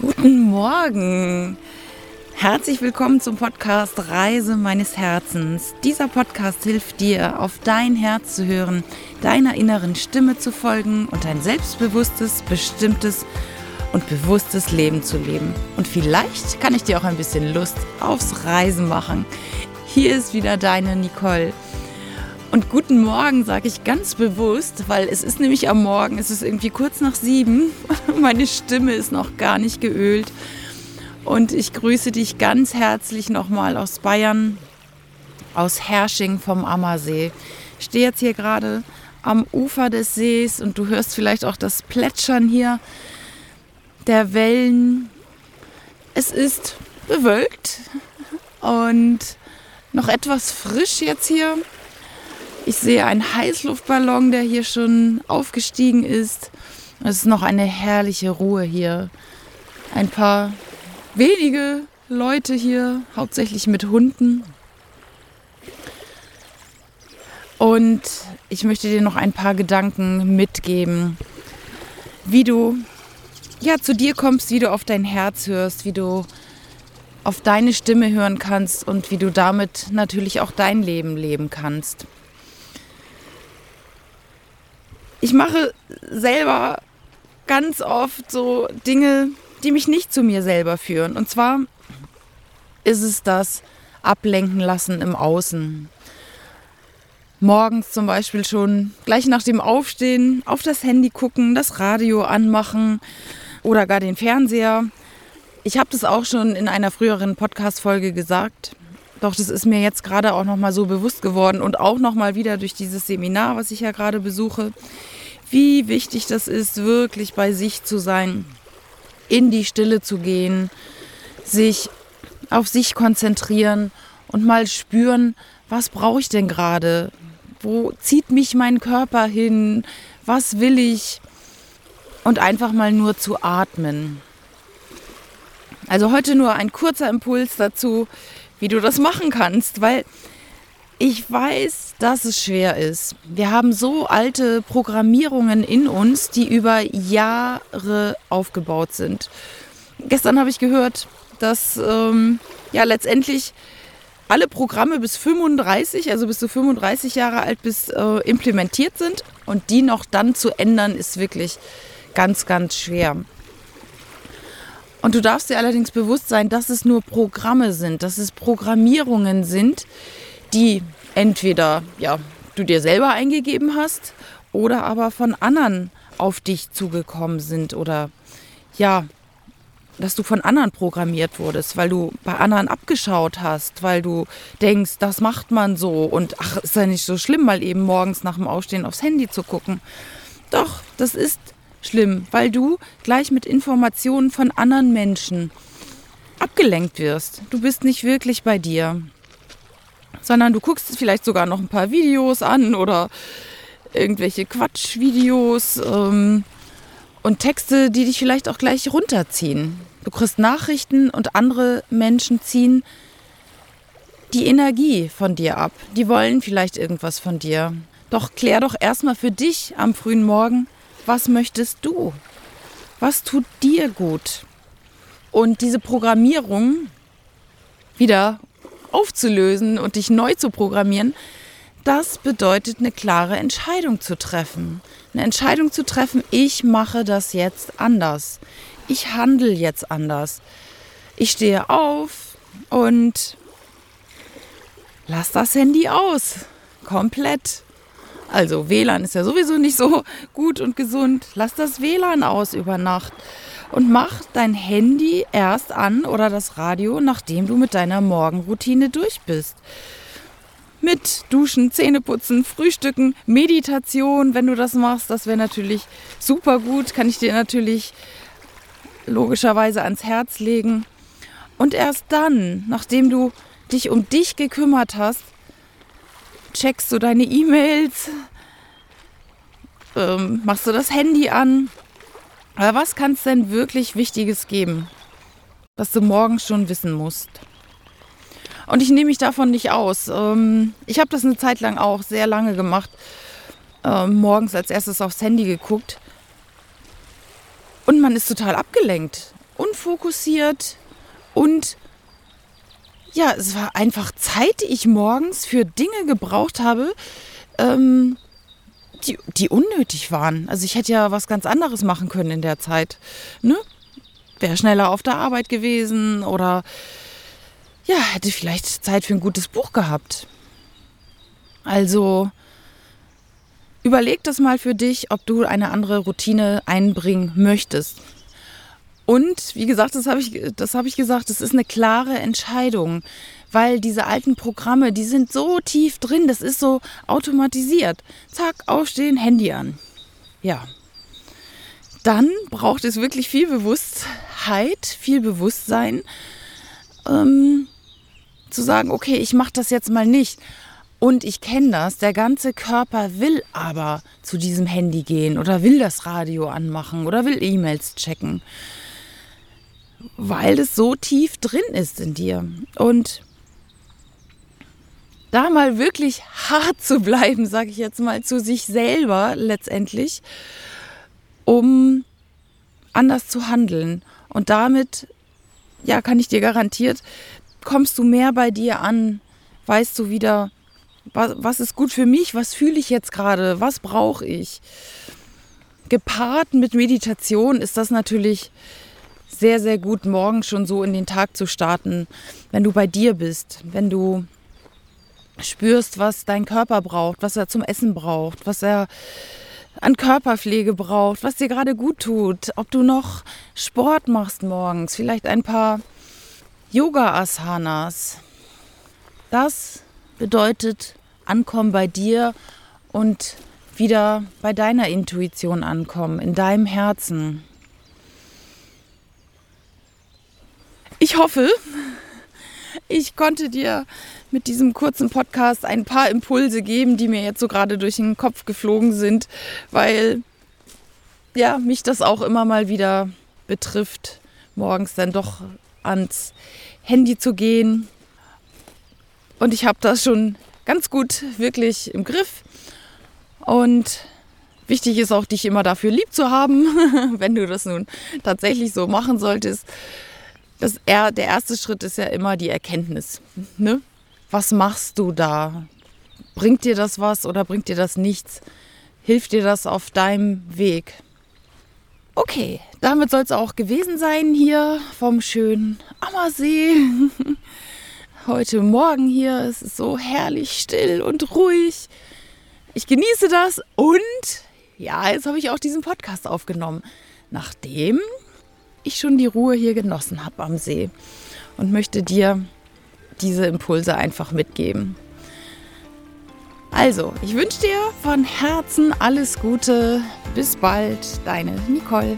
Guten Morgen. Herzlich willkommen zum Podcast Reise meines Herzens. Dieser Podcast hilft dir, auf dein Herz zu hören, deiner inneren Stimme zu folgen und ein selbstbewusstes, bestimmtes und bewusstes Leben zu leben. Und vielleicht kann ich dir auch ein bisschen Lust aufs Reisen machen. Hier ist wieder deine Nicole. Und guten Morgen sage ich ganz bewusst, weil es ist nämlich am Morgen, es ist irgendwie kurz nach sieben. Meine Stimme ist noch gar nicht geölt. Und ich grüße dich ganz herzlich nochmal aus Bayern, aus Hersching vom Ammersee. Ich stehe jetzt hier gerade am Ufer des Sees und du hörst vielleicht auch das Plätschern hier der Wellen. Es ist bewölkt und noch etwas frisch jetzt hier. Ich sehe einen Heißluftballon, der hier schon aufgestiegen ist. Es ist noch eine herrliche Ruhe hier. Ein paar wenige Leute hier, hauptsächlich mit Hunden. Und ich möchte dir noch ein paar Gedanken mitgeben, wie du ja zu dir kommst, wie du auf dein Herz hörst, wie du auf deine Stimme hören kannst und wie du damit natürlich auch dein Leben leben kannst ich mache selber ganz oft so Dinge, die mich nicht zu mir selber führen. Und zwar ist es das Ablenken lassen im Außen. Morgens zum Beispiel schon gleich nach dem Aufstehen auf das Handy gucken, das Radio anmachen oder gar den Fernseher. Ich habe das auch schon in einer früheren Podcast-Folge gesagt. Doch das ist mir jetzt gerade auch nochmal so bewusst geworden und auch nochmal wieder durch dieses Seminar, was ich ja gerade besuche, wie wichtig das ist, wirklich bei sich zu sein, in die Stille zu gehen, sich auf sich konzentrieren und mal spüren, was brauche ich denn gerade? Wo zieht mich mein Körper hin? Was will ich? Und einfach mal nur zu atmen. Also heute nur ein kurzer Impuls dazu, wie du das machen kannst, weil ich weiß, dass es schwer ist. Wir haben so alte Programmierungen in uns, die über Jahre aufgebaut sind. Gestern habe ich gehört, dass ähm, ja letztendlich alle Programme bis 35, also bis zu 35 Jahre alt, bis äh, implementiert sind und die noch dann zu ändern, ist wirklich ganz, ganz schwer. Und du darfst dir allerdings bewusst sein, dass es nur Programme sind, dass es Programmierungen sind, die entweder ja, du dir selber eingegeben hast oder aber von anderen auf dich zugekommen sind oder ja, dass du von anderen programmiert wurdest, weil du bei anderen abgeschaut hast, weil du denkst, das macht man so und ach, ist ja nicht so schlimm, mal eben morgens nach dem Aufstehen aufs Handy zu gucken. Doch, das ist schlimm, weil du gleich mit Informationen von anderen Menschen abgelenkt wirst. Du bist nicht wirklich bei dir sondern du guckst vielleicht sogar noch ein paar Videos an oder irgendwelche Quatschvideos ähm, und Texte, die dich vielleicht auch gleich runterziehen. Du kriegst Nachrichten und andere Menschen ziehen die Energie von dir ab. Die wollen vielleicht irgendwas von dir. Doch klär doch erstmal für dich am frühen Morgen, was möchtest du? Was tut dir gut? Und diese Programmierung wieder aufzulösen und dich neu zu programmieren, das bedeutet eine klare Entscheidung zu treffen. Eine Entscheidung zu treffen, ich mache das jetzt anders. Ich handle jetzt anders. Ich stehe auf und lass das Handy aus. Komplett. Also WLAN ist ja sowieso nicht so gut und gesund. Lass das WLAN aus über Nacht und mach dein Handy erst an oder das Radio, nachdem du mit deiner Morgenroutine durch bist. Mit Duschen, Zähneputzen, Frühstücken, Meditation, wenn du das machst, das wäre natürlich super gut, kann ich dir natürlich logischerweise ans Herz legen. Und erst dann, nachdem du dich um dich gekümmert hast, checkst du deine E-Mails, ähm, machst du das Handy an aber was kann es denn wirklich Wichtiges geben, was du morgen schon wissen musst? Und ich nehme mich davon nicht aus. Ähm, ich habe das eine Zeit lang auch sehr lange gemacht. Ähm, morgens als erstes aufs Handy geguckt. Und man ist total abgelenkt. Unfokussiert und ja, es war einfach Zeit, die ich morgens für Dinge gebraucht habe, ähm, die, die unnötig waren. Also ich hätte ja was ganz anderes machen können in der Zeit. Ne? Wäre schneller auf der Arbeit gewesen oder ja, hätte vielleicht Zeit für ein gutes Buch gehabt. Also überleg das mal für dich, ob du eine andere Routine einbringen möchtest. Und wie gesagt, das habe ich, hab ich gesagt, das ist eine klare Entscheidung, weil diese alten Programme, die sind so tief drin, das ist so automatisiert. Zack, aufstehen, Handy an. Ja. Dann braucht es wirklich viel Bewusstheit, viel Bewusstsein, ähm, zu sagen, okay, ich mache das jetzt mal nicht. Und ich kenne das, der ganze Körper will aber zu diesem Handy gehen oder will das Radio anmachen oder will E-Mails checken weil es so tief drin ist in dir. Und da mal wirklich hart zu bleiben, sage ich jetzt mal, zu sich selber letztendlich, um anders zu handeln. Und damit, ja, kann ich dir garantiert, kommst du mehr bei dir an, weißt du wieder, was, was ist gut für mich, was fühle ich jetzt gerade, was brauche ich. Gepaart mit Meditation ist das natürlich sehr, sehr gut, morgen schon so in den Tag zu starten, wenn du bei dir bist, wenn du spürst, was dein Körper braucht, was er zum Essen braucht, was er an Körperpflege braucht, was dir gerade gut tut, ob du noch Sport machst morgens, vielleicht ein paar Yoga-Asanas. Das bedeutet ankommen bei dir und wieder bei deiner Intuition ankommen, in deinem Herzen. Ich hoffe, ich konnte dir mit diesem kurzen Podcast ein paar Impulse geben, die mir jetzt so gerade durch den Kopf geflogen sind, weil ja, mich das auch immer mal wieder betrifft, morgens dann doch ans Handy zu gehen. Und ich habe das schon ganz gut wirklich im Griff. Und wichtig ist auch, dich immer dafür lieb zu haben, wenn du das nun tatsächlich so machen solltest das, der erste Schritt ist ja immer die Erkenntnis. Ne? Was machst du da? Bringt dir das was oder bringt dir das nichts? Hilft dir das auf deinem Weg? Okay, damit soll es auch gewesen sein hier vom schönen Ammersee. Heute Morgen hier ist es so herrlich still und ruhig. Ich genieße das und ja, jetzt habe ich auch diesen Podcast aufgenommen. Nachdem ich schon die Ruhe hier genossen habe am See und möchte dir diese Impulse einfach mitgeben. Also, ich wünsche dir von Herzen alles Gute. Bis bald, deine Nicole.